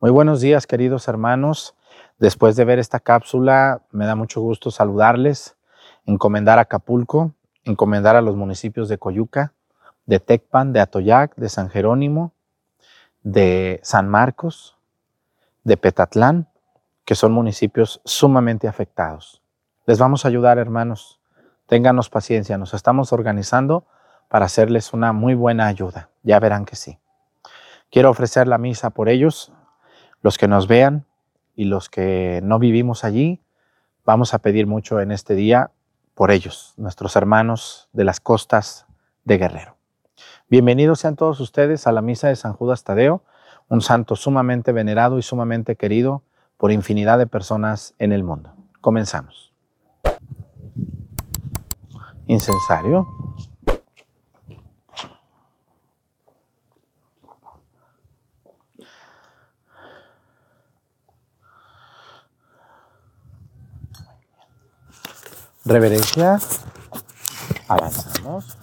Muy buenos días, queridos hermanos. Después de ver esta cápsula, me da mucho gusto saludarles, encomendar a Acapulco, encomendar a los municipios de Coyuca, de Tecpan, de Atoyac, de San Jerónimo, de San Marcos, de Petatlán, que son municipios sumamente afectados. Les vamos a ayudar, hermanos. Ténganos paciencia, nos estamos organizando para hacerles una muy buena ayuda. Ya verán que sí. Quiero ofrecer la misa por ellos, los que nos vean y los que no vivimos allí. Vamos a pedir mucho en este día por ellos, nuestros hermanos de las costas de Guerrero. Bienvenidos sean todos ustedes a la misa de San Judas Tadeo, un santo sumamente venerado y sumamente querido por infinidad de personas en el mundo. Comenzamos. Incensario. Reverencia. Avanzamos.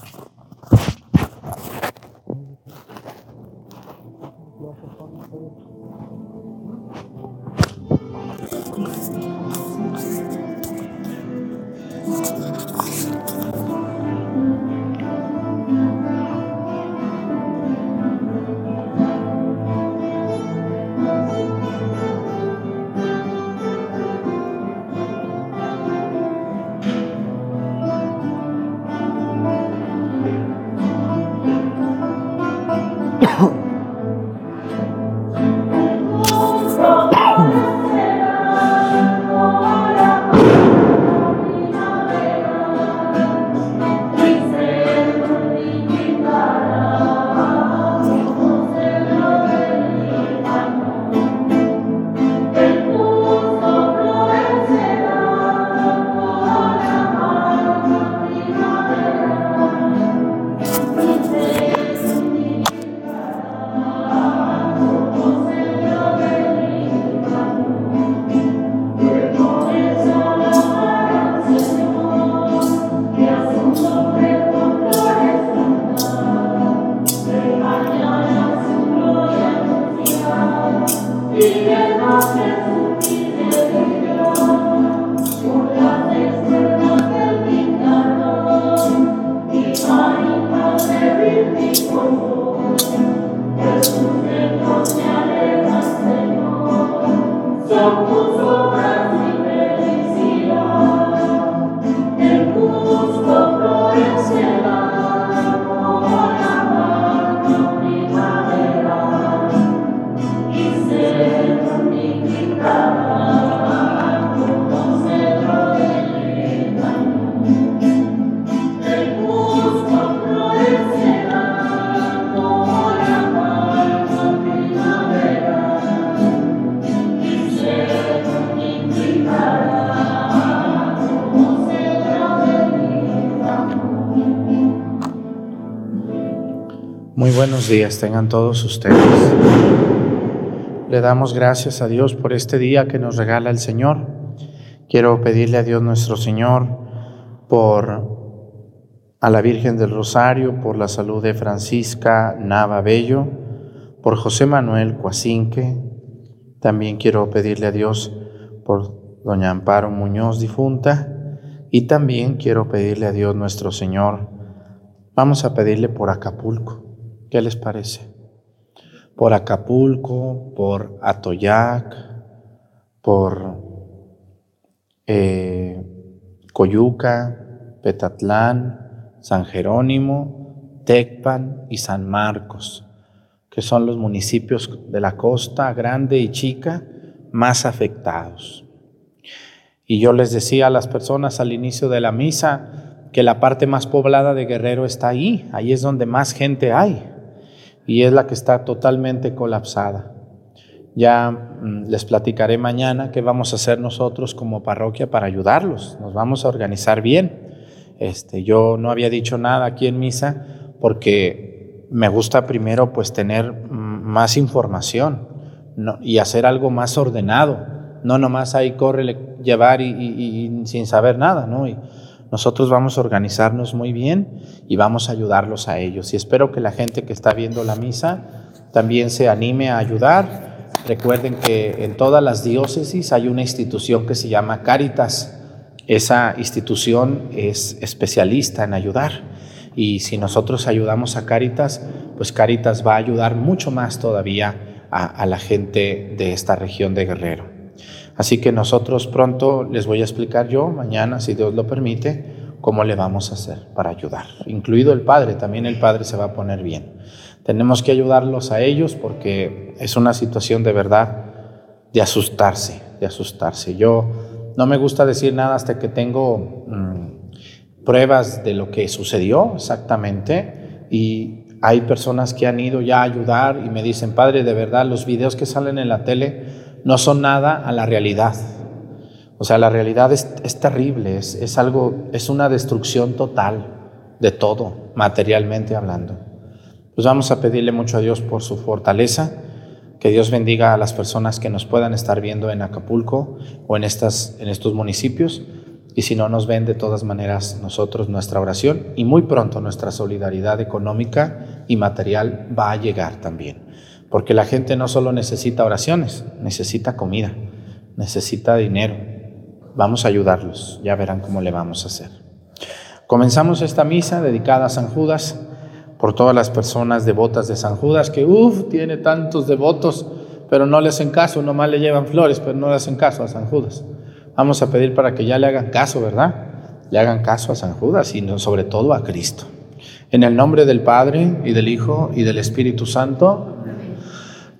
Días tengan todos ustedes. Le damos gracias a Dios por este día que nos regala el Señor. Quiero pedirle a Dios nuestro Señor por a la Virgen del Rosario, por la salud de Francisca Nava Bello, por José Manuel Cuacinque. También quiero pedirle a Dios por doña Amparo Muñoz difunta y también quiero pedirle a Dios nuestro Señor. Vamos a pedirle por Acapulco ¿Qué les parece? Por Acapulco, por Atoyac, por eh, Coyuca, Petatlán, San Jerónimo, Tecpan y San Marcos, que son los municipios de la costa grande y chica más afectados. Y yo les decía a las personas al inicio de la misa que la parte más poblada de Guerrero está ahí, ahí es donde más gente hay y es la que está totalmente colapsada. Ya mm, les platicaré mañana qué vamos a hacer nosotros como parroquia para ayudarlos. Nos vamos a organizar bien. Este, yo no había dicho nada aquí en misa porque me gusta primero pues tener mm, más información y hacer algo más ordenado. No nomás ahí corre llevar y, sin saber nada, ¿no? Nosotros vamos a organizarnos muy bien y vamos a ayudarlos a ellos. Y espero que la gente que está viendo la misa también se anime a ayudar Recuerden que en todas las diócesis hay una institución que se llama Caritas. Esa institución es especialista en ayudar. Y si nosotros ayudamos a Caritas, pues Caritas va a ayudar mucho más todavía a, a la gente de esta región de Guerrero. Así que nosotros pronto les voy a explicar yo, mañana, si Dios lo permite, cómo le vamos a hacer para ayudar, incluido el Padre, también el Padre se va a poner bien. Tenemos que ayudarlos a ellos porque es una situación de verdad de asustarse, de asustarse. Yo no me gusta decir nada hasta que tengo mm, pruebas de lo que sucedió exactamente y hay personas que han ido ya a ayudar y me dicen, Padre, de verdad los videos que salen en la tele no son nada a la realidad. O sea, la realidad es, terrible, es, es algo, es una destrucción total de todo, materialmente hablando. Pues vamos a pedirle mucho a Dios por su fortaleza, que Dios bendiga a las personas que nos puedan estar viendo en Acapulco o en, estas, en estos municipios. Y si no nos ven, de todas maneras, nosotros nuestra oración y muy pronto nuestra solidaridad económica y material va a llegar también. Porque la gente no solo necesita oraciones, necesita comida, necesita dinero, Vamos a ayudarlos, ya verán cómo le vamos a hacer. Comenzamos esta misa dedicada a San Judas por todas las personas devotas de San Judas, que uff, tiene tantos devotos, pero no le hacen caso, nomás le llevan flores, pero no le hacen caso a San Judas. Vamos a pedir para que ya le hagan caso, ¿verdad? Le hagan caso a San Judas y sobre todo a Cristo. En el nombre del Padre y del Hijo y del Espíritu Santo.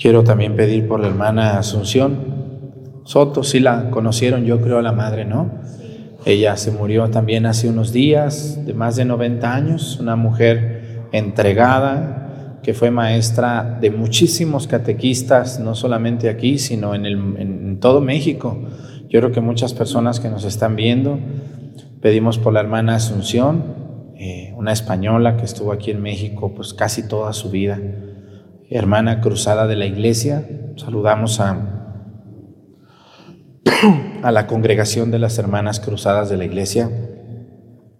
Quiero también pedir por la hermana Asunción Soto, si la conocieron, yo creo a la madre, ¿no? Ella se murió también hace unos días, de más de 90 años, una mujer entregada, que fue maestra de muchísimos catequistas, no solamente aquí, sino en, en todo México. Yo creo que muchas personas que nos están viendo, pedimos por la hermana Asunción, eh, una española que estuvo aquí en México pues casi toda su vida, hermana cruzada de la iglesia. Saludamos a a la congregación de las hermanas cruzadas de la iglesia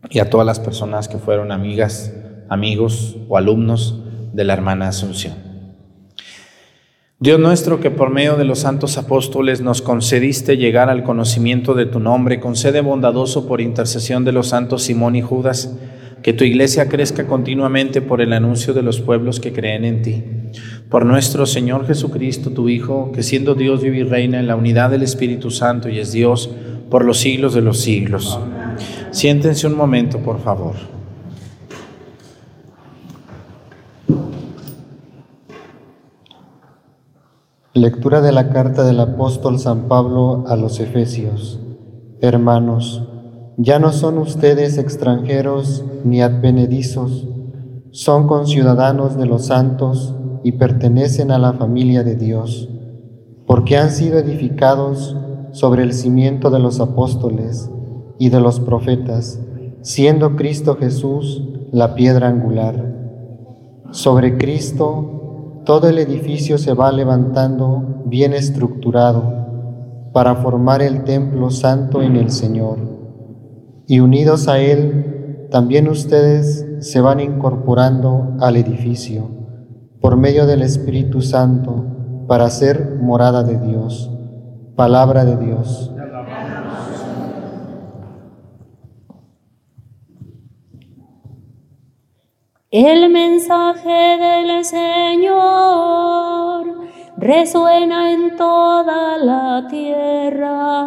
y a todas las personas que fueron amigas, amigos o alumnos de la hermana Asunción. Dios nuestro que por medio de los santos apóstoles nos concediste llegar al conocimiento de tu nombre, concede bondadoso por intercesión de los santos Simón y Judas, que tu iglesia crezca continuamente por el anuncio de los pueblos que creen en ti. Por nuestro Señor Jesucristo, tu Hijo, que siendo Dios vive y reina en la unidad del Espíritu Santo y es Dios por los siglos de los siglos. Siéntense un momento, por favor. Lectura de la carta del apóstol San Pablo a los Efesios. Hermanos, ya no son ustedes extranjeros ni advenedizos, son conciudadanos de los santos y pertenecen a la familia de Dios, porque han sido edificados sobre el cimiento de los apóstoles y de los profetas, siendo Cristo Jesús la piedra angular. Sobre Cristo todo el edificio se va levantando bien estructurado para formar el templo santo en el Señor y unidos a Él, también ustedes se van incorporando al edificio por medio del Espíritu Santo para ser morada de Dios, palabra de Dios. El mensaje del Señor resuena en toda la tierra.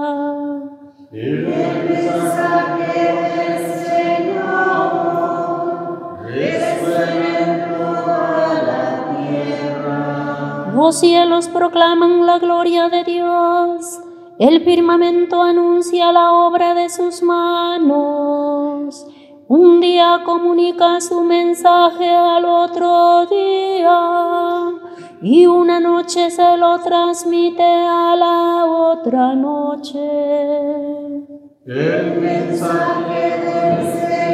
El mensaje del Señor resuena Los cielos proclaman la gloria de Dios, el firmamento anuncia la obra de sus manos. Un día comunica su mensaje al otro día y una noche se lo transmite a la otra noche. El mensaje del Señor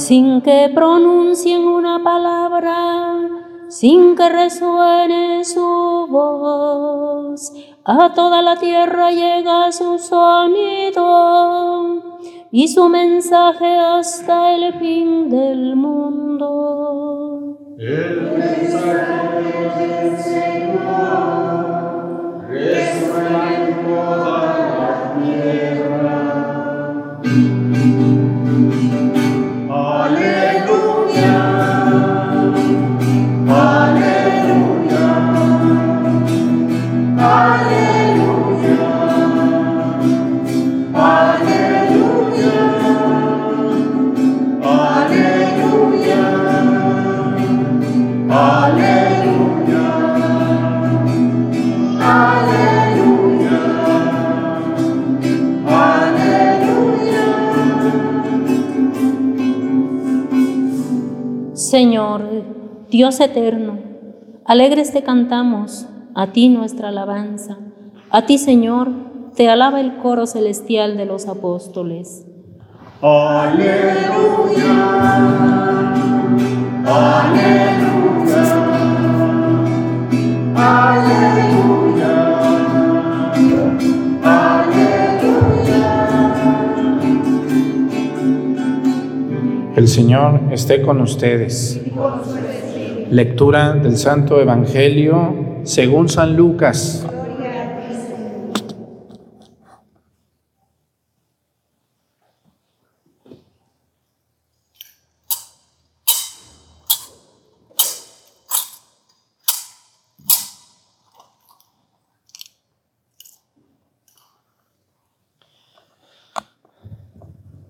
Sin que pronuncien una palabra, sin que resuene su voz, a toda la tierra llega su sonido y su mensaje hasta el fin del mundo. El Dios eterno, alegres te cantamos, a ti nuestra alabanza. A ti, Señor, te alaba el coro celestial de los apóstoles. Aleluya, aleluya, aleluya, El Señor esté con ustedes. Lectura del Santo Evangelio según San Lucas.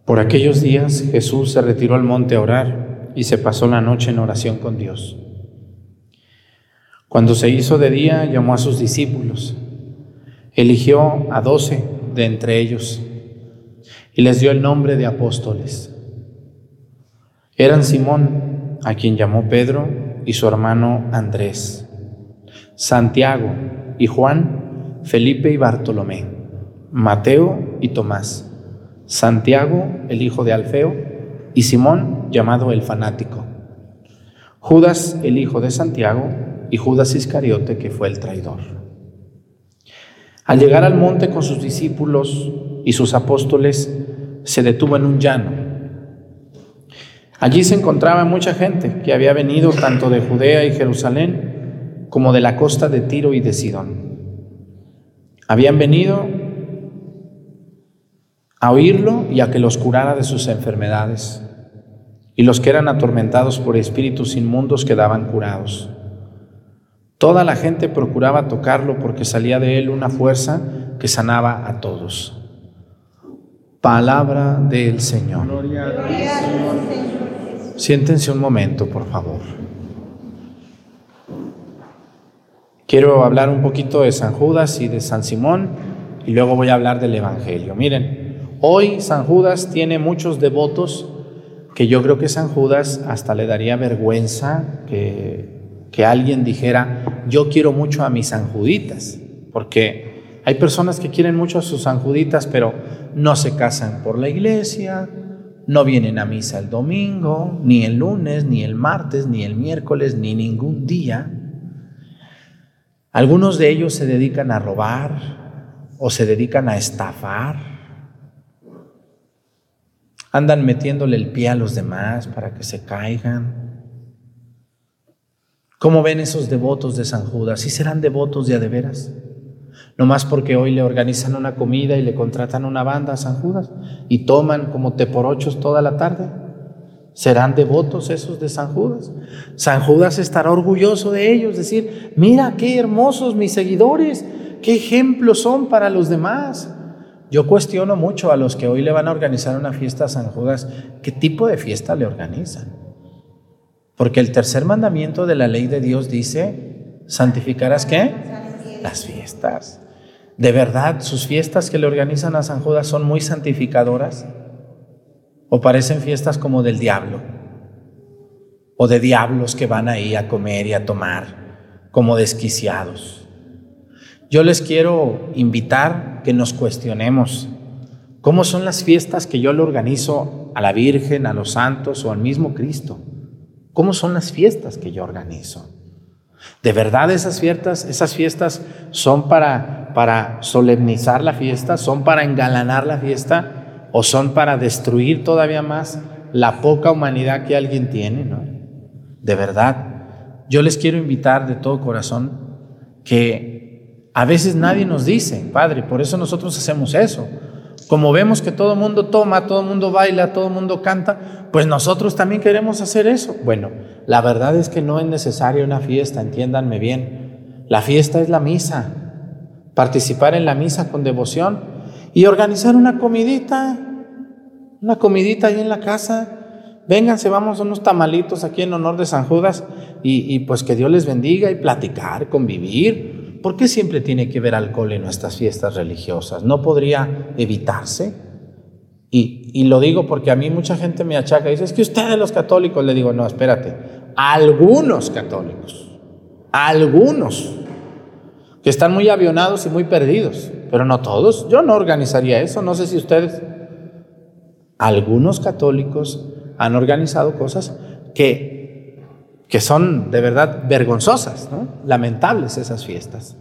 Por aquellos días Jesús se retiró al monte a orar y se pasó la noche en oración con Dios. Cuando se hizo de día, llamó a sus discípulos, eligió a doce de entre ellos y les dio el nombre de apóstoles. Eran Simón, a quien llamó Pedro, y su hermano Andrés, Santiago y Juan, Felipe y Bartolomé, Mateo y Tomás Santiago, el hijo de Alfeo, y Simón, llamado el fanático, Judas, el hijo de Santiago, y Judas Iscariote, que fue el traidor. Al llegar al monte con sus discípulos y sus apóstoles, se detuvo en un llano. Allí se encontraba mucha gente que había venido tanto de Judea y Jerusalén como de la costa de Tiro y de Sidón. Habían venido a oírlo y a que los curara de sus enfermedades. Y los que eran atormentados por espíritus inmundos quedaban curados. Toda la gente procuraba tocarlo porque salía de él una fuerza que sanaba a todos. Palabra del Señor. Siéntense un momento, por favor. Quiero hablar un poquito de San Judas y de San Simón y luego voy a hablar del Evangelio. Miren, Hoy San Judas tiene muchos devotos que yo creo que San Judas hasta le daría vergüenza que, que alguien dijera, yo quiero mucho a mis sanjuditas, porque hay personas que quieren mucho a sus sanjuditas, pero no se casan por la iglesia, no vienen a misa el domingo, ni el lunes, ni el martes, ni el miércoles, ni ningún día. Algunos de ellos se dedican a robar o se dedican a estafar Andan metiéndole el pie a los demás para que se caigan. ¿Cómo ven esos devotos de San Judas? ¿Sí serán devotos de a de veras? No más porque hoy le organizan una comida y le contratan una banda a San Judas y toman como te por ochos toda la tarde. ¿Serán devotos esos de San Judas? San Judas estará orgulloso de ellos, decir, mira qué hermosos mis seguidores, qué ejemplos son para los demás. Yo cuestiono mucho a los que hoy le van a organizar una fiesta a San Judas, ¿qué tipo de fiesta le organizan? Porque el tercer mandamiento de la ley de Dios dice, ¿santificarás qué? Las fiestas. ¿De verdad sus fiestas que le organizan a San Judas son muy santificadoras? ¿O parecen fiestas como del diablo? ¿O de diablos que van ahí a comer y a tomar como desquiciados? Yo les quiero invitar que nos cuestionemos cómo son las fiestas que yo le organizo a la Virgen, a los santos o al mismo Cristo. ¿Cómo son las fiestas que yo organizo? ¿De verdad esas fiestas, esas fiestas son para, para solemnizar la fiesta, son para engalanar la fiesta o son para destruir todavía más la poca humanidad que alguien tiene? ¿no? De verdad, yo les quiero invitar de todo corazón que a veces nadie nos dice, Padre, por eso nosotros hacemos eso. Como vemos que todo el mundo toma, todo el mundo baila, todo el mundo canta, pues nosotros también queremos hacer eso. Bueno, la verdad es que no es necesaria una fiesta, entiéndanme bien. La fiesta es la misa, participar en la misa con devoción y organizar una comidita, una comidita ahí en la casa. Vénganse, vamos a unos tamalitos aquí en honor de San Judas y, y pues que Dios les bendiga y platicar, convivir. ¿Por qué siempre tiene que ver alcohol en nuestras fiestas religiosas? ¿No podría evitarse? Y, lo digo porque a mí mucha gente me achaca y dice, es que ustedes los católicos, le digo, no, espérate, algunos católicos, algunos, que están muy avionados y muy perdidos, pero no todos, yo no organizaría eso, no sé si ustedes, algunos católicos han organizado cosas que que son de verdad vergonzosas, lamentables esas fiestas.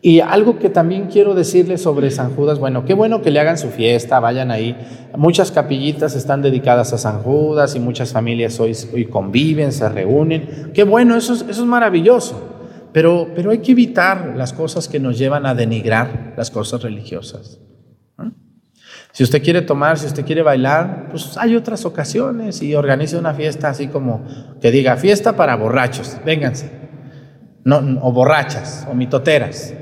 Y algo que también quiero decirles sobre San Judas, bueno, qué bueno que le hagan su fiesta, vayan ahí. Muchas capillitas están dedicadas a San Judas y muchas familias hoy, hoy conviven, se reúnen. Qué bueno, eso es, eso es maravilloso. Pero, pero hay que evitar las cosas que nos llevan a denigrar las cosas religiosas. Si usted quiere tomar, si usted quiere bailar, pues hay otras ocasiones y organice una fiesta así como que diga fiesta para borrachos, vénganse. No, o borrachas, o mitoteras.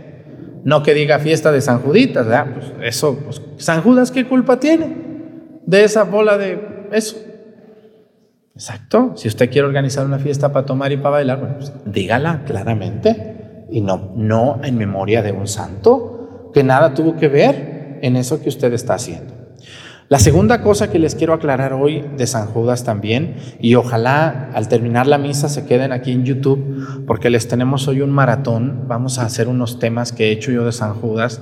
No que diga fiesta de San Juditas, ¿verdad? Pues eso, pues, San Judas, ¿qué culpa tiene? de esa bola de eso. Exacto. Si usted quiere organizar una fiesta para tomar y para bailar, bueno, pues, dígala claramente y no, no en memoria de un santo que nada tuvo que ver en eso que usted está haciendo. La segunda cosa que les quiero aclarar hoy de San Judas también, y ojalá al terminar la misa se queden aquí en YouTube, porque les tenemos hoy un maratón, vamos a hacer unos temas que he hecho yo de San Judas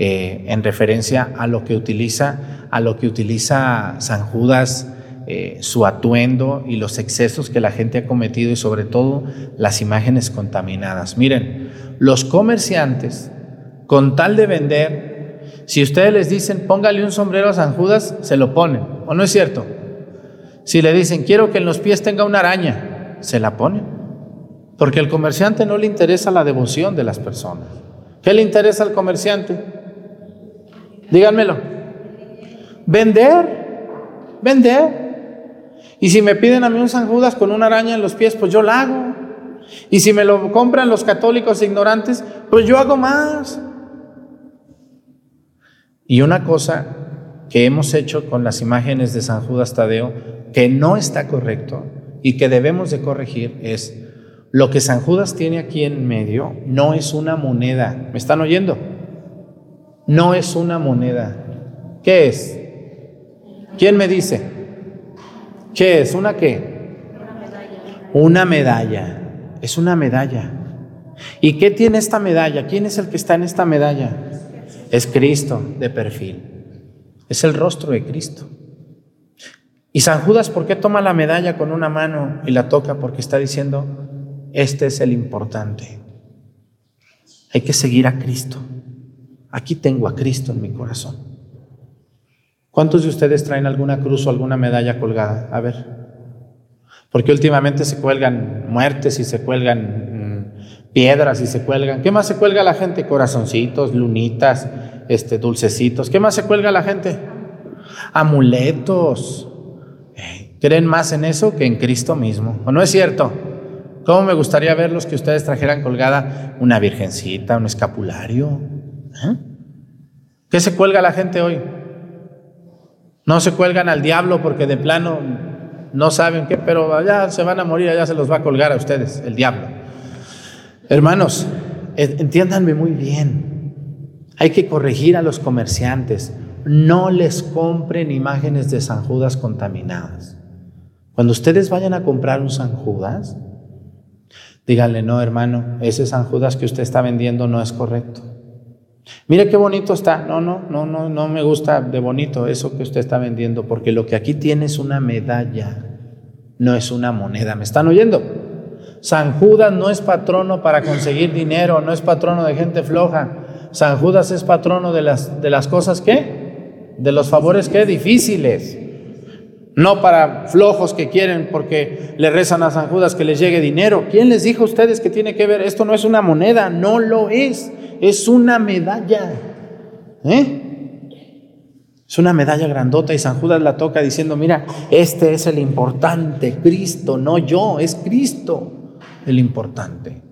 eh, en referencia a lo que utiliza, a lo que utiliza San Judas, eh, su atuendo y los excesos que la gente ha cometido y sobre todo las imágenes contaminadas. Miren, los comerciantes, con tal de vender, si ustedes les dicen, póngale un sombrero a San Judas, se lo ponen. ¿O no es cierto? Si le dicen, quiero que en los pies tenga una araña, se la ponen. Porque al comerciante no le interesa la devoción de las personas. ¿Qué le interesa al comerciante? Díganmelo. Vender, vender. Y si me piden a mí un San Judas con una araña en los pies, pues yo la hago. Y si me lo compran los católicos ignorantes, pues yo hago más. Y una cosa que hemos hecho con las imágenes de San Judas Tadeo, que no está correcto y que debemos de corregir, es lo que San Judas tiene aquí en medio no es una moneda. ¿Me están oyendo? No es una moneda. ¿Qué es? ¿Quién me dice? ¿Qué es? ¿Una qué? Una medalla. Es una medalla. ¿Y qué tiene esta medalla? ¿Quién es el que está en esta medalla? Es Cristo de perfil. Es el rostro de Cristo. Y San Judas, ¿por qué toma la medalla con una mano y la toca? Porque está diciendo, este es el importante. Hay que seguir a Cristo. Aquí tengo a Cristo en mi corazón. ¿Cuántos de ustedes traen alguna cruz o alguna medalla colgada? A ver. Porque últimamente se cuelgan muertes y se cuelgan piedras y se cuelgan. ¿Qué más se cuelga la gente? Corazoncitos, lunitas, este, dulcecitos. ¿Qué más se cuelga la gente? Amuletos. ¿Creen más en eso que en Cristo mismo? ¿O no es cierto? ¿Cómo me gustaría verlos que ustedes trajeran colgada una virgencita, un escapulario? ¿Eh? ¿Qué se cuelga la gente hoy? No se cuelgan al diablo porque de plano no saben qué, pero allá se van a morir, allá se los va a colgar a ustedes, el diablo. Hermanos, entiéndanme muy bien. Hay que corregir a los comerciantes. No les compren imágenes de San Judas contaminadas. Cuando ustedes vayan a comprar un San Judas, díganle, no, hermano, ese San Judas que usted está vendiendo no es correcto. Mire qué bonito está. No, no, no, no, no me gusta de bonito eso que usted está vendiendo, porque lo que aquí tiene es una medalla, no es una moneda. ¿Me están oyendo? San Judas no es patrono para conseguir dinero, no es patrono de gente floja. San Judas es patrono de las, de las cosas que, de los favores que difíciles. No para flojos que quieren porque le rezan a San Judas que les llegue dinero. ¿Quién les dijo a ustedes que tiene que ver? Esto no es una moneda, no lo es. Es una medalla. ¿Eh? Es una medalla grandota y San Judas la toca diciendo, mira, este es el importante, Cristo, no yo, es Cristo el importante.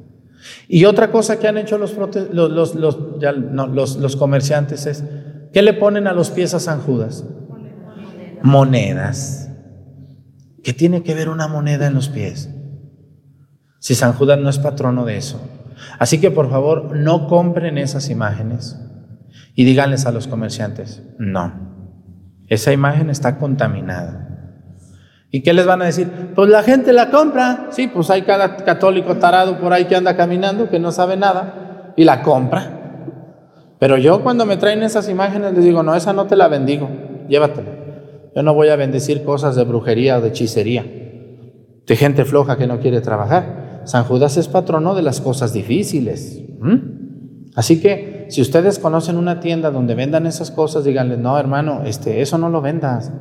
Y otra cosa que han hecho los, los, los, los, comerciantes es, ¿qué le ponen a los pies a San Judas? Monedas. ¿Qué tiene que ver una moneda en los pies? Si San Judas no es patrono de eso. Así que por favor no compren esas imágenes y díganles a los comerciantes, no, esa imagen está contaminada. ¿Y qué les van a decir? Pues la gente la compra. Sí, pues hay cada católico tarado por ahí que anda caminando, que no sabe nada, y la compra. Pero yo cuando me traen esas imágenes les digo, no, esa no te la bendigo, llévatela. Yo no voy a bendecir cosas de brujería o de hechicería, de gente floja que no quiere trabajar. San Judas es patrono de las cosas difíciles. Así que si ustedes conocen una tienda donde vendan esas cosas, díganle, no hermano, este, eso no lo vendas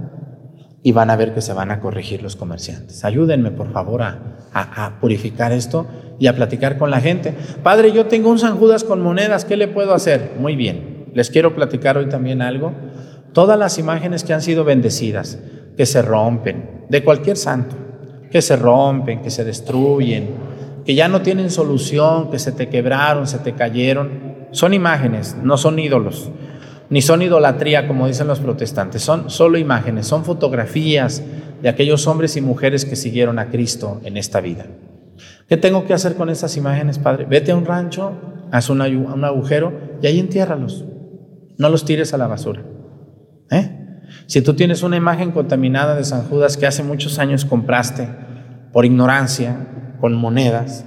y van a ver que se van a corregir los comerciantes. Ayúdenme, por favor, a, purificar esto y a platicar con la gente. Padre, yo tengo un San Judas con monedas, ¿qué le puedo hacer? Muy bien, les quiero platicar hoy también algo. Todas las imágenes que han sido bendecidas, que se rompen, de cualquier santo, que se rompen, que se destruyen, que ya no tienen solución, que se te quebraron, se te cayeron, son imágenes, no son ídolos. Ni son idolatría como dicen los protestantes, son solo imágenes, son fotografías de aquellos hombres y mujeres que siguieron a Cristo en esta vida. ¿Qué tengo que hacer con estas imágenes, Padre? Vete a un rancho, haz un, agujero y ahí entiérralos. No los tires a la basura. ¿Eh? Si tú tienes una imagen contaminada de San Judas que hace muchos años compraste por ignorancia, con monedas,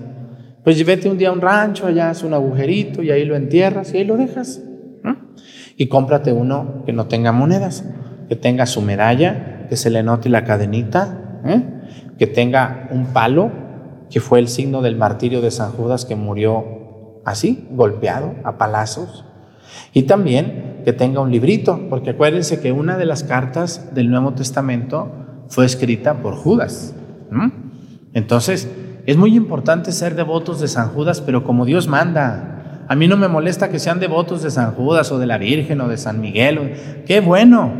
pues vete un día a un rancho, allá haz un agujerito y ahí lo entierras y ahí lo dejas. Y cómprate uno que no tenga monedas, que tenga su medalla, que se le note la cadenita, ¿eh? que tenga un palo, que fue el signo del martirio de San Judas que murió así, golpeado, a palazos. Y también que tenga un librito, porque acuérdense que una de las cartas del Nuevo Testamento fue escrita por Judas. Entonces, es muy importante ser devotos de San Judas, pero como Dios manda, a mí no me molesta que sean devotos de San Judas o de la Virgen o de San Miguel. Qué bueno.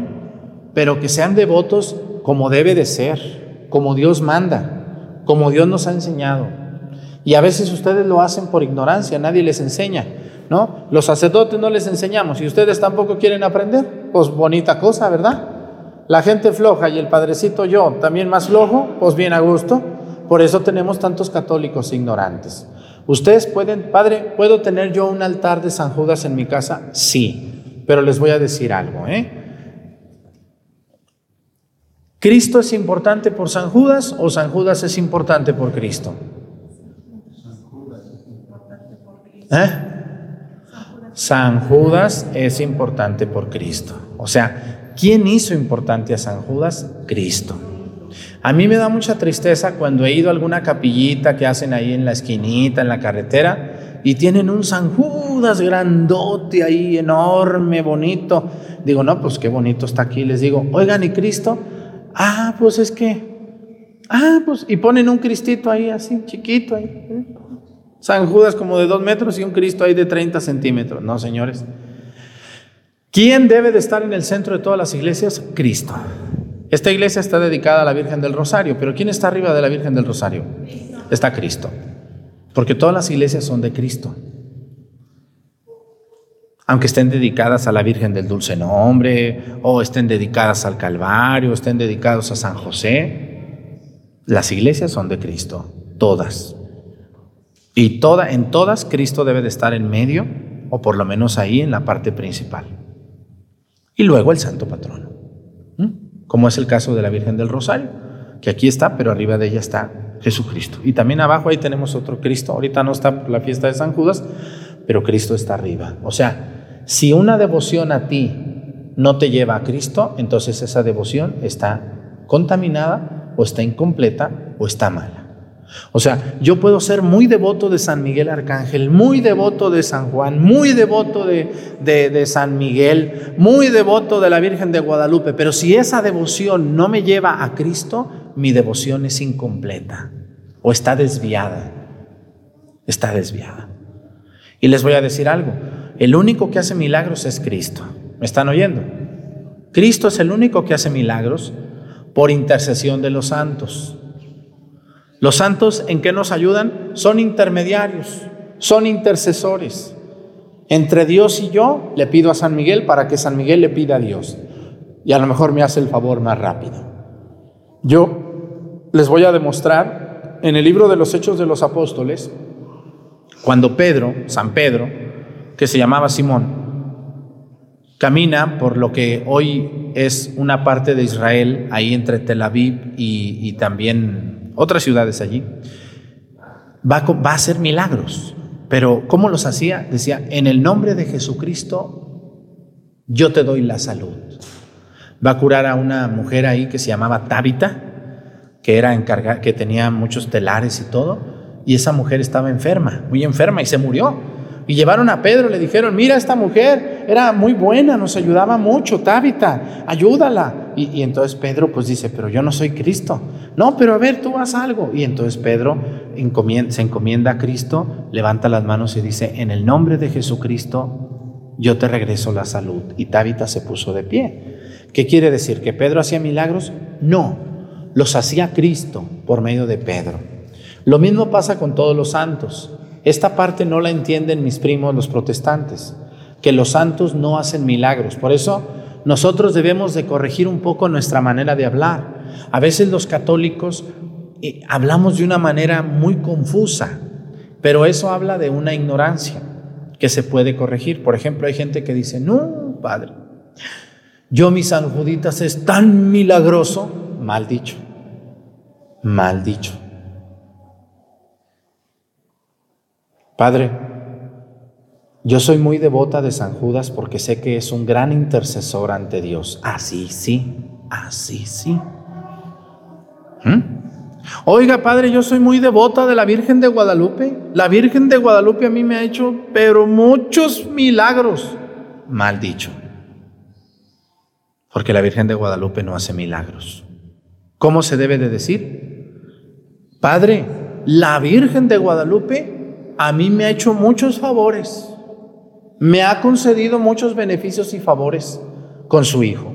Pero que sean devotos como debe de ser, como Dios manda, como Dios nos ha enseñado. Y a veces ustedes lo hacen por ignorancia, nadie les enseña. ¿No? Los sacerdotes no les enseñamos y ustedes tampoco quieren aprender. Pues bonita cosa, ¿verdad? La gente floja y el padrecito yo, también más flojo, pues bien a gusto. Por eso tenemos tantos católicos ignorantes. Ustedes pueden, Padre, ¿puedo tener yo un altar de San Judas en mi casa? Sí, pero les voy a decir algo, ¿eh? ¿Cristo es importante por San Judas o San Judas es importante por Cristo? ¿Eh? San Judas es importante por Cristo. O sea, ¿quién hizo importante a San Judas? Cristo. A mí me da mucha tristeza cuando he ido a alguna capillita que hacen ahí en la esquinita, en la carretera, y tienen un San Judas grandote ahí, enorme, bonito. Digo, no, pues qué bonito está aquí. Les digo, oigan, ¿y Cristo? Ah, pues es que, ah, pues, y ponen un Cristito ahí así, chiquito ahí. San Judas como de dos metros y un Cristo ahí de 30 centímetros. No, señores. ¿Quién debe de estar en el centro de todas las iglesias? Cristo. Esta iglesia está dedicada a la Virgen del Rosario, pero ¿quién está arriba de la Virgen del Rosario? Está Cristo. Porque todas las iglesias son de Cristo. Aunque estén dedicadas a la Virgen del Dulce Nombre, o estén dedicadas al Calvario, o estén dedicadas a San José, las iglesias son de Cristo, todas. Y toda, en todas Cristo debe de estar en medio, o por lo menos ahí en la parte principal. Y luego el Santo Patrono como es el caso de la Virgen del Rosario, que aquí está, pero arriba de ella está Jesucristo. Y también abajo ahí tenemos otro Cristo. Ahorita no está la fiesta de San Judas, pero Cristo está arriba. O sea, si una devoción a ti no te lleva a Cristo, entonces esa devoción está contaminada o está incompleta o está mala. O sea, yo puedo ser muy devoto de San Miguel Arcángel, muy devoto de San Juan, muy devoto de, de, San Miguel, muy devoto de la Virgen de Guadalupe, pero si esa devoción no me lleva a Cristo, mi devoción es incompleta o está desviada. Está desviada. Y les voy a decir algo, el único que hace milagros es Cristo. ¿Me están oyendo? Cristo es el único que hace milagros por intercesión de los santos. Los santos en qué nos ayudan? Son intermediarios, son intercesores. Entre Dios y yo le pido a San Miguel para que San Miguel le pida a Dios. Y a lo mejor me hace el favor más rápido. Yo les voy a demostrar en el libro de los Hechos de los Apóstoles, cuando Pedro, San Pedro, que se llamaba Simón, camina por lo que hoy es una parte de Israel, ahí entre Tel Aviv y, y también otras ciudades allí, va a, hacer milagros. Pero ¿cómo los hacía? Decía, en el nombre de Jesucristo, yo te doy la salud. Va a curar a una mujer ahí que se llamaba Tabita, que era encargada, que tenía muchos telares y todo, y esa mujer estaba enferma, muy enferma, y se murió. Y llevaron a Pedro, le dijeron, mira, esta mujer era muy buena, nos ayudaba mucho, Tabita, ayúdala. Y, entonces Pedro pues dice, pero yo no soy Cristo. No, pero a ver, tú haz algo. Y entonces Pedro se encomienda a Cristo, levanta las manos y dice, en el nombre de Jesucristo, yo te regreso la salud. Y Tabita se puso de pie. ¿Qué quiere decir? ¿Que Pedro hacía milagros? No, los hacía Cristo por medio de Pedro. Lo mismo pasa con todos los santos. Esta parte no la entienden mis primos los protestantes. Que los santos no hacen milagros. Por eso nosotros debemos de corregir un poco nuestra manera de hablar. A veces los católicos eh, hablamos de una manera muy confusa, pero eso habla de una ignorancia que se puede corregir. Por ejemplo, hay gente que dice, no, padre, yo mis San Juditas es tan milagroso, mal dicho, mal dicho. Padre, yo soy muy devota de San Judas porque sé que es un gran intercesor ante Dios. Así sí, así sí. ¿Mm? Oiga, Padre, yo soy muy devota de la Virgen de Guadalupe. La Virgen de Guadalupe a mí me ha hecho, pero muchos milagros. Mal dicho. Porque la Virgen de Guadalupe no hace milagros. ¿Cómo se debe de decir? Padre, la Virgen de Guadalupe a mí me ha hecho muchos favores, me ha concedido muchos beneficios y favores con su Hijo.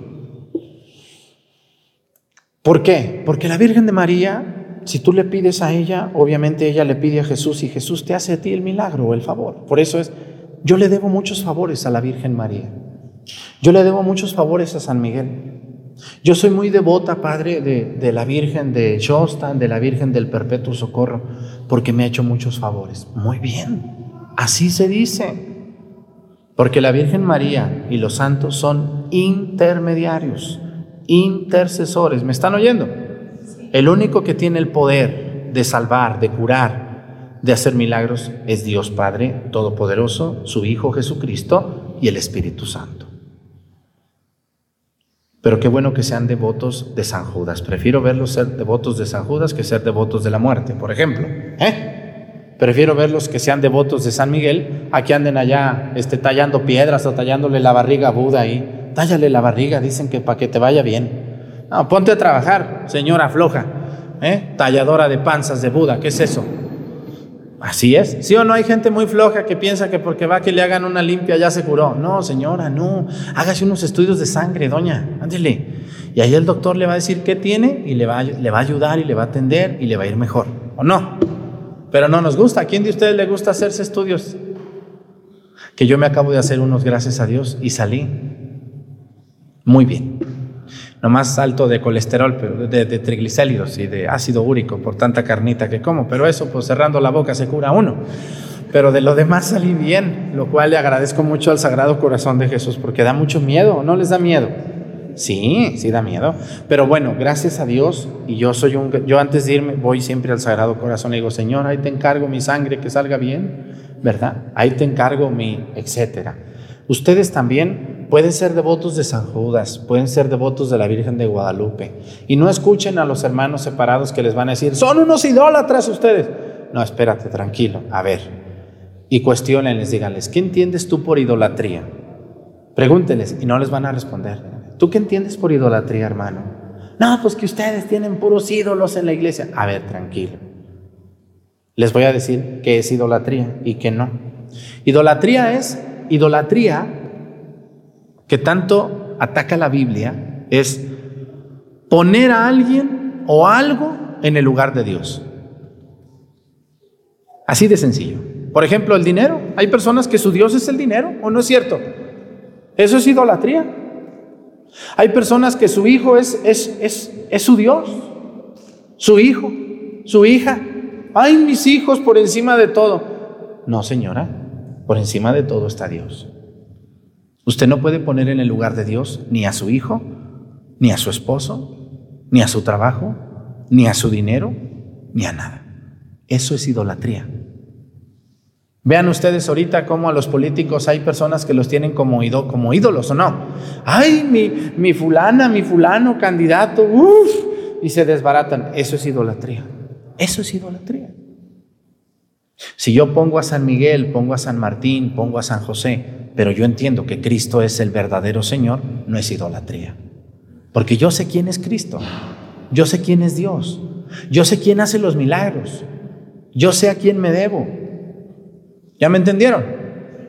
¿Por qué? Porque la Virgen de María, si tú le pides a ella, obviamente ella le pide a Jesús y Jesús te hace a ti el milagro o el favor. Por eso es, yo le debo muchos favores a la Virgen María. Yo le debo muchos favores a San Miguel. Yo soy muy devota, Padre, de, la Virgen de Shostan, de la Virgen del Perpetuo Socorro, porque me ha hecho muchos favores. Muy bien, así se dice. Porque la Virgen María y los santos son intermediarios, intercesores. ¿Me están oyendo? El único que tiene el poder de salvar, de curar, de hacer milagros es Dios Padre Todopoderoso, su Hijo Jesucristo y el Espíritu Santo. Pero qué bueno que sean devotos de San Judas. Prefiero verlos ser devotos de San Judas que ser devotos de la muerte, por ejemplo. ¿eh? Prefiero verlos que sean devotos de San Miguel a que anden allá este, tallando piedras o tallándole la barriga a Buda ahí. Tállale la barriga, dicen que para que te vaya bien. No, ponte a trabajar, señora floja, ¿eh? talladora de panzas de Buda. ¿Qué es eso? Así es. ¿Sí o no hay gente muy floja que piensa que porque va que le hagan una limpia ya se curó? No, señora, no. Hágase unos estudios de sangre, doña. Ándele. Y ahí el doctor le va a decir qué tiene y le va, le va a ayudar y le va a atender y le va a ir mejor. ¿O no? Pero no nos gusta. ¿A quién de ustedes le gusta hacerse estudios? Que yo me acabo de hacer unos, gracias a Dios, y salí muy bien no más alto de colesterol, pero de, triglicéridos y de ácido úrico por tanta carnita que como, pero eso pues cerrando la boca se cura uno. Pero de lo demás salí bien, lo cual le agradezco mucho al Sagrado Corazón de Jesús porque da mucho miedo, ¿no les da miedo? Sí, sí da miedo. Pero bueno, gracias a Dios, y yo soy un yo antes de irme voy siempre al Sagrado Corazón y digo, "Señor, ahí te encargo mi sangre que salga bien", ¿verdad? Ahí te encargo mi etcétera. Ustedes también pueden ser devotos de San Judas, pueden ser devotos de la Virgen de Guadalupe. Y no escuchen a los hermanos separados que les van a decir, son unos idólatras ustedes. No, espérate, tranquilo, a ver. Y cuestionenles, díganles, ¿qué entiendes tú por idolatría? Pregúntenles y no les van a responder. ¿Tú qué entiendes por idolatría, hermano? No, pues que ustedes tienen puros ídolos en la iglesia. A ver, tranquilo. Les voy a decir qué es idolatría y qué no. Idolatría es idolatría que tanto ataca la Biblia es poner a alguien o algo en el lugar de Dios. Así de sencillo. Por ejemplo, el dinero. Hay personas que su Dios es el dinero, ¿o no es cierto? Eso es idolatría. Hay personas que su hijo es, es, es, es su Dios, su hijo, su hija. Ay, mis hijos por encima de todo. No, señora. Por encima de todo está Dios. Usted no puede poner en el lugar de Dios ni a su hijo, ni a su esposo, ni a su trabajo, ni a su dinero, ni a nada. Eso es idolatría. Vean ustedes ahorita cómo a los políticos hay personas que los tienen como, ídolos o no. Ay, mi, mi fulana, mi fulano, candidato, uff, y se desbaratan. Eso es idolatría. Eso es idolatría. Si yo pongo a San Miguel, pongo a San Martín, pongo a San José, pero yo entiendo que Cristo es el verdadero Señor, no es idolatría. Porque yo sé quién es Cristo, yo sé quién es Dios, yo sé quién hace los milagros, yo sé a quién me debo. ¿Ya me entendieron?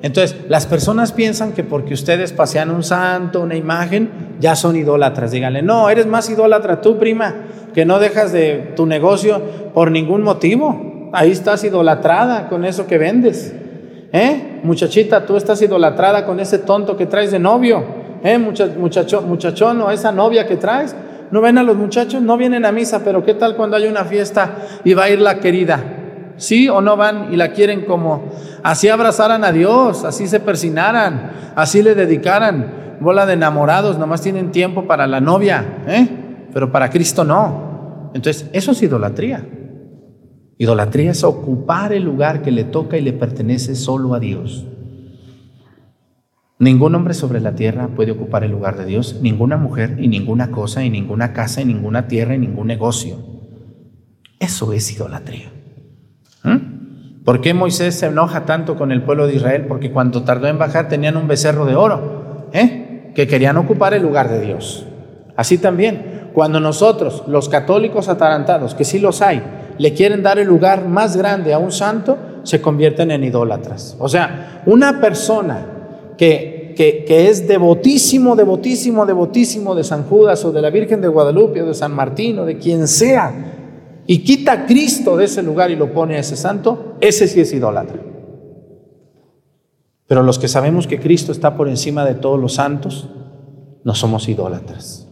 Entonces, las personas piensan que porque ustedes pasean un santo, una imagen, ya son idólatras. Díganle, no, eres más idólatra tú, prima, que no dejas de tu negocio por ningún motivo ahí estás idolatrada con eso que vendes. ¿Eh? Muchachita, tú estás idolatrada con ese tonto que traes de novio. ¿Eh? muchacho, muchachón o esa novia que traes. ¿No ven a los muchachos? No vienen a misa, pero ¿qué tal cuando hay una fiesta y va a ir la querida? ¿Sí o no van y la quieren como así abrazaran a Dios, así se persinaran, así le dedicaran? Bola de enamorados, nomás tienen tiempo para la novia, ¿eh? pero para Cristo no. Entonces, eso es idolatría. Idolatría es ocupar el lugar que le toca y le pertenece solo a Dios. Ningún hombre sobre la tierra puede ocupar el lugar de Dios, ninguna mujer y ninguna cosa y ninguna casa y ninguna tierra y ningún negocio. Eso es idolatría. ¿Mm? ¿Por qué Moisés se enoja tanto con el pueblo de Israel? Porque cuando tardó en bajar tenían un becerro de oro, ¿eh? que querían ocupar el lugar de Dios. Así también, cuando nosotros, los católicos atarantados, que sí los hay, le quieren dar el lugar más grande a un santo, se convierten en idólatras. O sea, una persona que, que, es devotísimo, devotísimo, devotísimo de San Judas o de la Virgen de Guadalupe o de San Martín o de quien sea, y quita a Cristo de ese lugar y lo pone a ese santo, ese sí es idólatra. Pero los que sabemos que Cristo está por encima de todos los santos, no somos idólatras.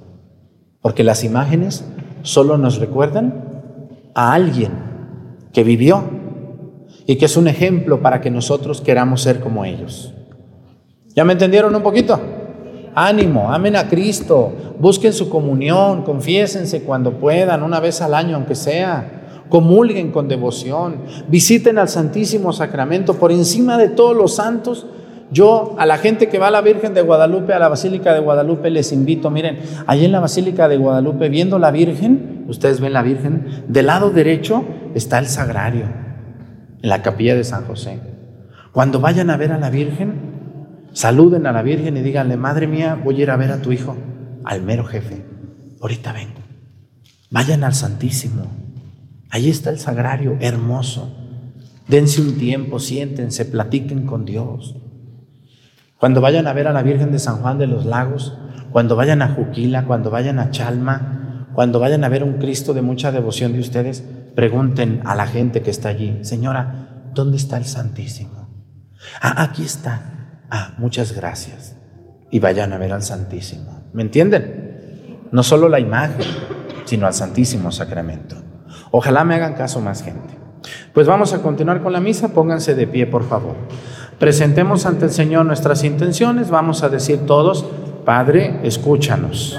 Porque las imágenes solo nos recuerdan a alguien que vivió y que es un ejemplo para que nosotros queramos ser como ellos. ¿Ya me entendieron un poquito? Ánimo, amen a Cristo, busquen su comunión, confiésense cuando puedan, una vez al año aunque sea, comulguen con devoción, visiten al Santísimo Sacramento. Por encima de todos los santos yo a la gente que va a la Virgen de Guadalupe, a la Basílica de Guadalupe, les invito, miren, allí en la Basílica de Guadalupe, viendo la Virgen, ustedes ven la Virgen, del lado derecho está el sagrario, en la capilla de San José. Cuando vayan a ver a la Virgen, saluden a la Virgen y díganle, Madre mía, voy a ir a ver a tu hijo, al mero jefe. Ahorita vengo. Vayan al Santísimo. Allí está el sagrario, hermoso. Dense un tiempo, siéntense, platiquen con Dios. Cuando vayan a ver a la Virgen de San Juan de los Lagos, cuando vayan a Juquila, cuando vayan a Chalma, cuando vayan a ver un Cristo de mucha devoción de ustedes, pregunten a la gente que está allí, Señora, ¿dónde está el Santísimo? Ah, aquí está. Ah, muchas gracias. Y vayan a ver al Santísimo. ¿Me entienden? No solo la imagen, sino al Santísimo Sacramento. Ojalá me hagan caso más gente. Pues vamos a continuar con la misa. Pónganse de pie, por favor. Presentemos ante el Señor nuestras intenciones. Vamos a decir todos, Padre, escúchanos.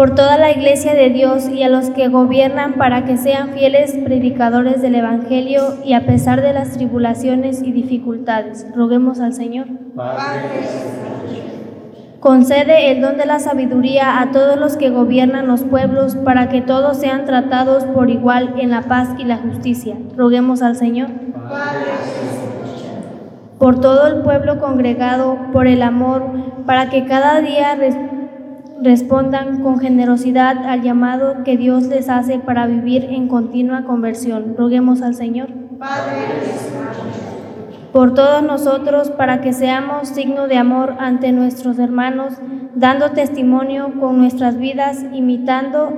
Por toda la iglesia de Dios y a los que gobiernan para que sean fieles predicadores del Evangelio y a pesar de las tribulaciones y dificultades, roguemos al Señor. Concede el don de la sabiduría a todos los que gobiernan los pueblos para que todos sean tratados por igual en la paz y la justicia. Roguemos al Señor. Por todo el pueblo congregado, por el amor, para que cada día respondan con generosidad al llamado que Dios les hace para vivir en continua conversión. Roguemos al Señor. Padre por todos nosotros para que seamos signo de amor ante nuestros hermanos, dando testimonio con nuestras vidas, imitando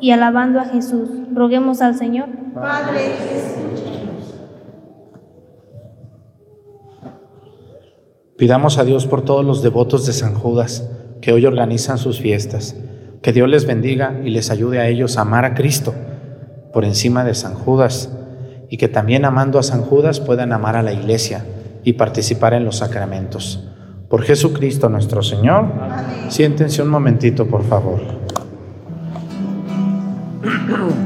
y alabando a Jesús. Roguemos al Señor. Padre Pidamos a Dios por todos los devotos de San Judas que hoy organizan sus fiestas. Que Dios les bendiga y les ayude a ellos a amar a Cristo por encima de San Judas y que también amando a San Judas puedan amar a la iglesia y participar en los sacramentos. Por Jesucristo nuestro Señor. Siéntense un momentito, por favor.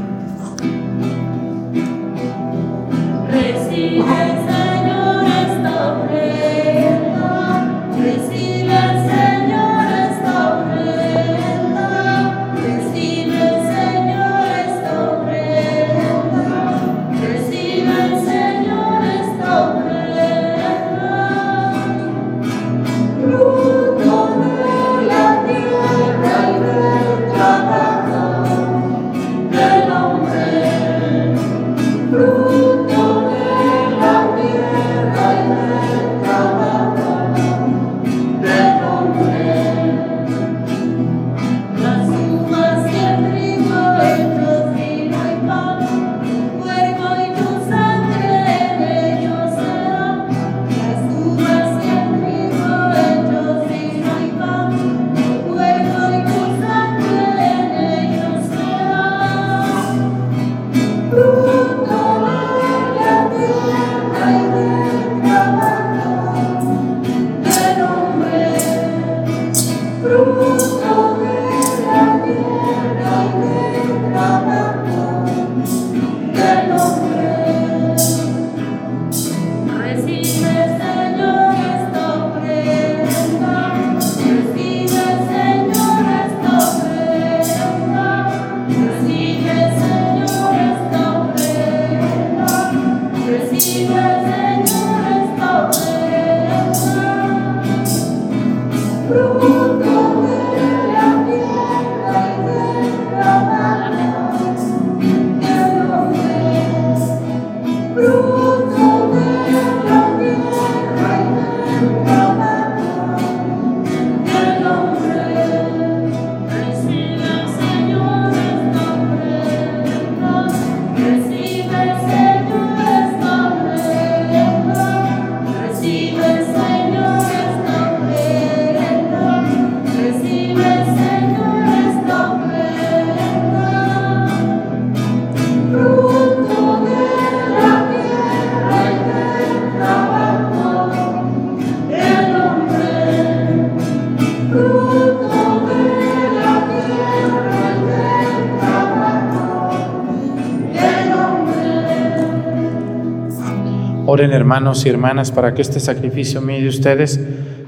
hermanos y hermanas para que este sacrificio mío de ustedes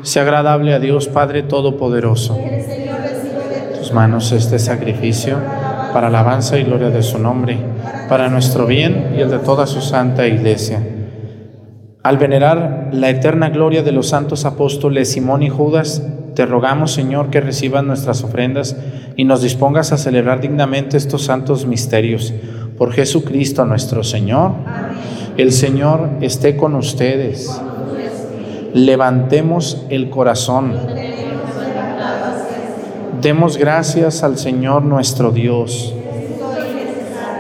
sea agradable a Dios Padre Todopoderoso. Tus manos este sacrificio para alabanza y gloria de su nombre, para nuestro bien y el de toda su santa iglesia. Al venerar la eterna gloria de los santos apóstoles Simón y Judas, te rogamos, Señor, que recibas nuestras ofrendas y nos dispongas a celebrar dignamente estos santos misterios. Por Jesucristo nuestro Señor. El Señor esté con ustedes. Levantemos el corazón. Demos gracias al Señor nuestro Dios.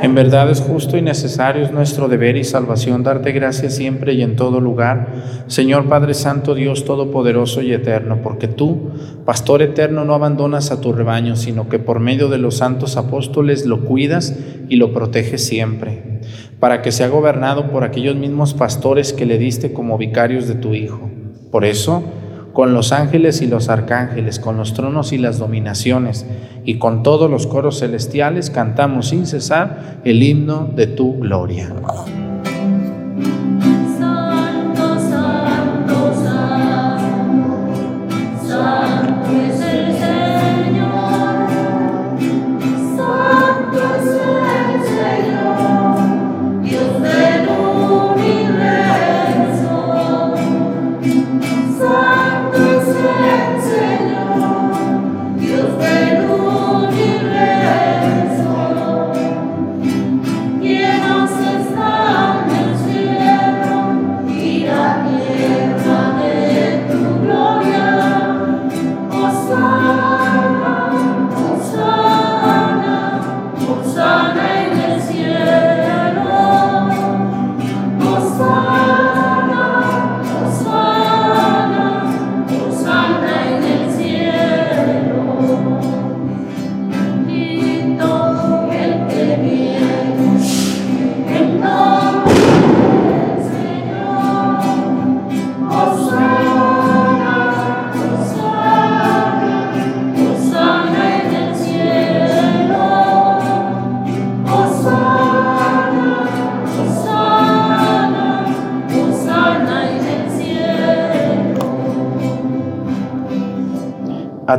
En verdad es justo y necesario, es nuestro deber y salvación darte gracias siempre y en todo lugar, Señor Padre Santo, Dios Todopoderoso y Eterno, porque tú, Pastor Eterno, no abandonas a tu rebaño, sino que por medio de los santos apóstoles lo cuidas y lo proteges siempre, para que sea gobernado por aquellos mismos pastores que le diste como vicarios de tu Hijo. Por eso, con los ángeles y los arcángeles, con los tronos y las dominaciones, y con todos los coros celestiales, cantamos sin cesar el himno de tu gloria.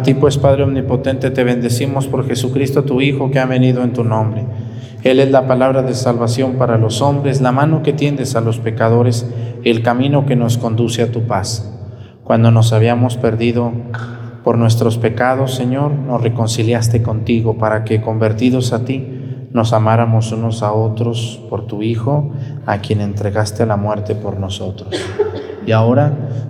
Ti pues, Padre Omnipotente, te bendecimos por Jesucristo, tu Hijo, que ha venido en tu nombre. Él es la palabra de salvación para los hombres, la mano que tiendes a los pecadores, el camino que nos conduce a tu paz. Cuando nos habíamos perdido por nuestros pecados, Señor, nos reconciliaste contigo para que, convertidos a ti, nos amáramos unos a otros por tu Hijo, a quien entregaste la muerte por nosotros. Y ahora,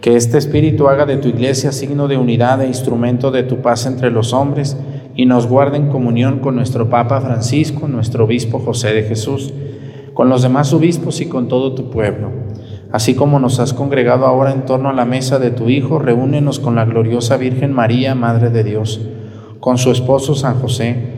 Que este Espíritu haga de tu iglesia signo de unidad e instrumento de tu paz entre los hombres y nos guarde en comunión con nuestro Papa Francisco, nuestro Obispo José de Jesús, con los demás obispos y con todo tu pueblo. Así como nos has congregado ahora en torno a la mesa de tu Hijo, reúnenos con la gloriosa Virgen María, Madre de Dios, con su esposo San José,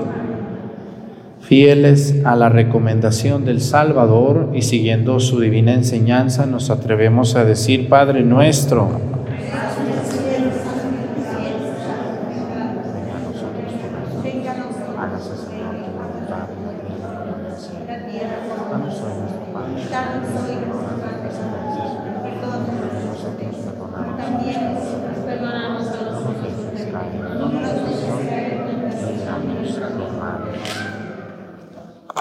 fieles a la recomendación del Salvador y siguiendo su divina enseñanza, nos atrevemos a decir, Padre nuestro,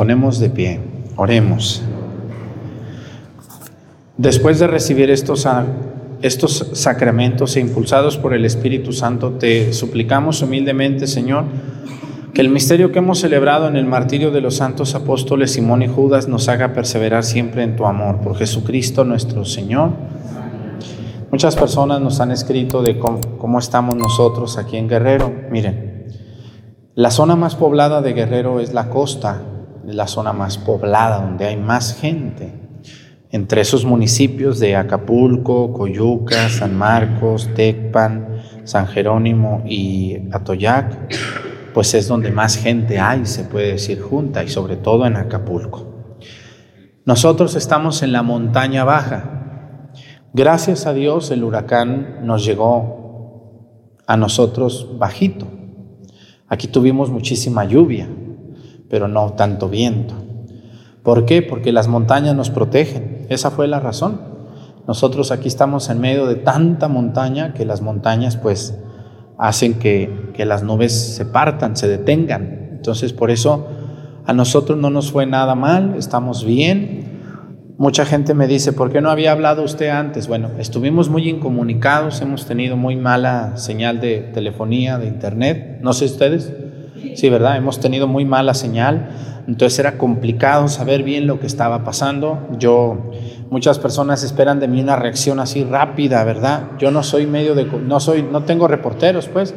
Ponemos de pie, oremos. Después de recibir estos, estos sacramentos e impulsados por el Espíritu Santo, te suplicamos humildemente, Señor, que el misterio que hemos celebrado en el martirio de los santos apóstoles Simón y Judas nos haga perseverar siempre en tu amor por Jesucristo nuestro Señor. Muchas personas nos han escrito de cómo, estamos nosotros aquí en Guerrero. Miren, la zona más poblada de Guerrero es la costa, la zona más poblada, donde hay más gente. Entre esos municipios de Acapulco, Coyuca, San Marcos, Tecpan, San Jerónimo y Atoyac, pues es donde más gente hay, se puede decir, junta, y sobre todo en Acapulco. Nosotros estamos en la montaña baja. Gracias a Dios el huracán nos llegó a nosotros bajito. Aquí tuvimos muchísima lluvia, pero no tanto viento. ¿Por qué? Porque las montañas nos protegen. Esa fue la razón. Nosotros aquí estamos en medio de tanta montaña que las montañas pues hacen que, que las nubes se partan, se detengan. Entonces por eso a nosotros no nos fue nada mal, estamos bien. Mucha gente me dice, ¿por qué no había hablado usted antes? Bueno, estuvimos muy incomunicados, hemos tenido muy mala señal de telefonía, de internet. No sé ustedes. Sí, ¿verdad? Hemos tenido muy mala señal. Entonces era complicado saber bien lo que estaba pasando. Yo, muchas personas esperan de mí una reacción así rápida, ¿verdad? Yo no soy medio de, no soy, no tengo reporteros, pues,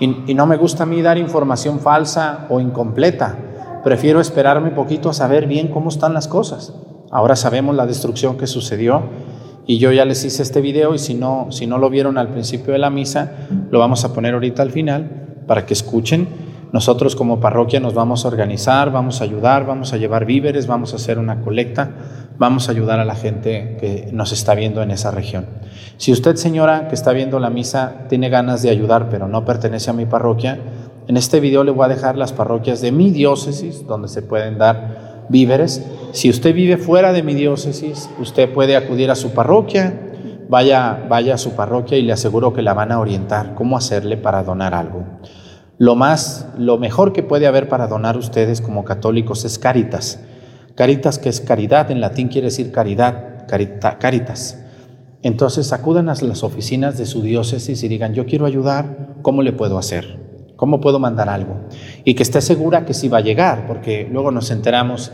y, no me gusta a mí dar información falsa o incompleta. Prefiero esperarme poquito a saber bien cómo están las cosas. Ahora sabemos la destrucción que sucedió y yo ya les hice este video y si no, si no lo vieron al principio de la misa, lo vamos a poner ahorita al final para que escuchen nosotros como parroquia nos vamos a organizar, vamos a ayudar, vamos a llevar víveres, vamos a hacer una colecta, vamos a ayudar a la gente que nos está viendo en esa región. Si usted, señora, que está viendo la misa, tiene ganas de ayudar, pero no pertenece a mi parroquia, en este video le voy a dejar las parroquias de mi diócesis, donde se pueden dar víveres. Si usted vive fuera de mi diócesis, usted puede acudir a su parroquia, vaya, vaya a su parroquia y le aseguro que la van a orientar cómo hacerle para donar algo. Lo más, lo mejor que puede haber para donar ustedes como católicos es caritas. Caritas que es caridad, en latín quiere decir caridad, caritas. Entonces acudan a las oficinas de su diócesis y digan, yo quiero ayudar, ¿cómo le puedo hacer? ¿Cómo puedo mandar algo? Y que esté segura que sí va a llegar, porque luego nos enteramos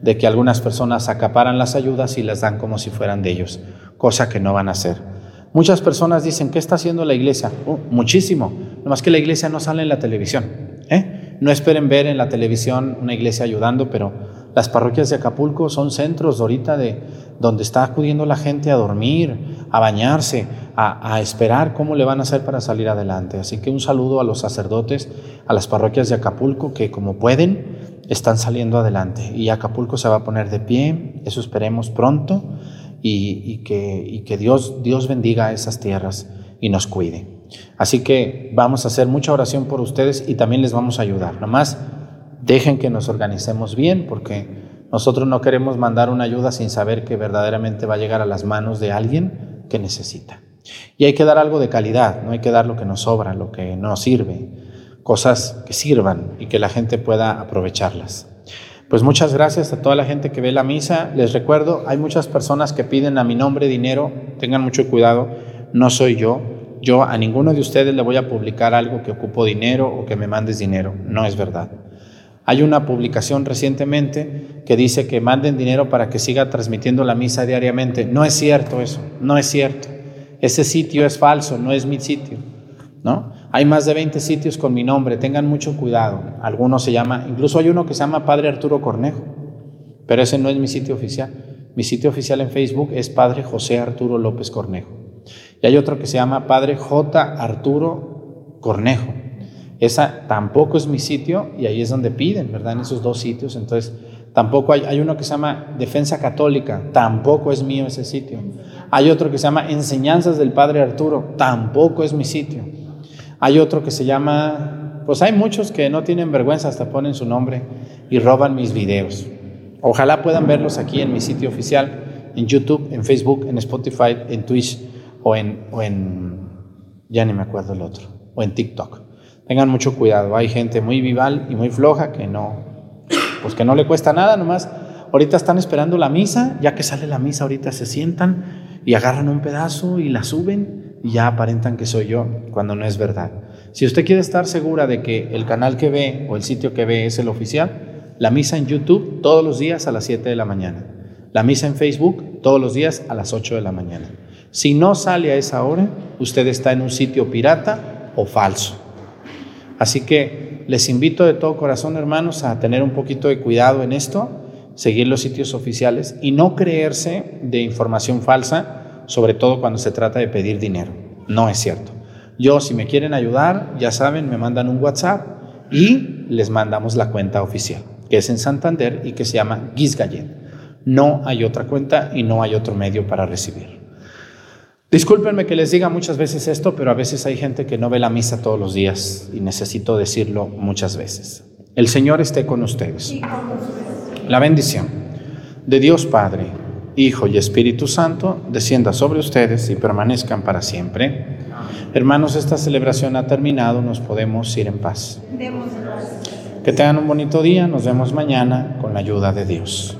de que algunas personas acaparan las ayudas y las dan como si fueran de ellos, cosa que no van a hacer. Muchas personas dicen, ¿qué está haciendo la iglesia? Oh, muchísimo, nomás que la iglesia no sale en la televisión. ¿eh? No esperen ver en la televisión una iglesia ayudando, pero las parroquias de Acapulco son centros ahorita de donde está acudiendo la gente a dormir, a bañarse, a, a, esperar cómo le van a hacer para salir adelante. Así que un saludo a los sacerdotes, a las parroquias de Acapulco que como pueden están saliendo adelante y Acapulco se va a poner de pie, eso esperemos pronto y, que, Dios, Dios bendiga esas tierras y nos cuide. Así que vamos a hacer mucha oración por ustedes y también les vamos a ayudar. Nomás dejen que nos organicemos bien porque nosotros no queremos mandar una ayuda sin saber que verdaderamente va a llegar a las manos de alguien que necesita. Y hay que dar algo de calidad, no hay que dar lo que nos sobra, lo que no sirve, cosas que sirvan y que la gente pueda aprovecharlas. Pues muchas gracias a toda la gente que ve la misa. Les recuerdo, hay muchas personas que piden a mi nombre dinero. Tengan mucho cuidado, no soy yo. Yo a ninguno de ustedes le voy a publicar algo que ocupo dinero o que me mandes dinero. No es verdad. Hay una publicación recientemente que dice que manden dinero para que siga transmitiendo la misa diariamente. No es cierto eso, no es cierto. Ese sitio es falso, no es mi sitio. ¿no? Hay más de 20 sitios con mi nombre, tengan mucho cuidado. Algunos se llama, incluso hay uno que se llama Padre Arturo Cornejo, pero ese no es mi sitio oficial. Mi sitio oficial en Facebook es Padre José Arturo López Cornejo. Y hay otro que se llama Padre J. Arturo Cornejo. Esa tampoco es mi sitio y ahí es donde piden, ¿verdad? En esos dos sitios. Entonces, tampoco hay, hay uno que se llama Defensa Católica, tampoco es mío ese sitio. Hay otro que se llama Enseñanzas del Padre Arturo, tampoco es mi sitio. Hay otro que se llama, pues hay muchos que no tienen vergüenza, hasta ponen su nombre y roban mis videos. Ojalá puedan verlos aquí en mi sitio oficial, en YouTube, en Facebook, en Spotify, en Twitch o en, ya ni me acuerdo el otro, o en TikTok. Tengan mucho cuidado, hay gente muy vival y muy floja que no, pues que no le cuesta nada, nomás ahorita están esperando la misa, ya que sale la misa ahorita se sientan y agarran un pedazo y la suben y ya aparentan que soy yo, cuando no es verdad. Si usted quiere estar segura de que el canal que ve o el sitio que ve es el oficial, la misa en YouTube todos los días a las 7 de la mañana. La misa en Facebook todos los días a las 8 de la mañana. Si no sale a esa hora, usted está en un sitio pirata o falso. Así que les invito de todo corazón, hermanos, a tener un poquito de cuidado en esto, seguir los sitios oficiales y no creerse de información falsa, sobre todo cuando se trata de pedir dinero. No es cierto. Yo, si me quieren ayudar, ya saben, me mandan un WhatsApp y les mandamos la cuenta oficial, que es en Santander y que se llama Gizgallet. No hay otra cuenta y no hay otro medio para recibir. Discúlpenme que les diga muchas veces esto, pero a veces hay gente que no ve la misa todos los días y necesito decirlo muchas veces. El Señor esté con ustedes. La bendición de Dios Padre, Hijo y Espíritu Santo descienda sobre ustedes y permanezcan para siempre. Hermanos, esta celebración ha terminado, nos podemos ir en paz. Que tengan un bonito día, nos vemos mañana con la ayuda de Dios.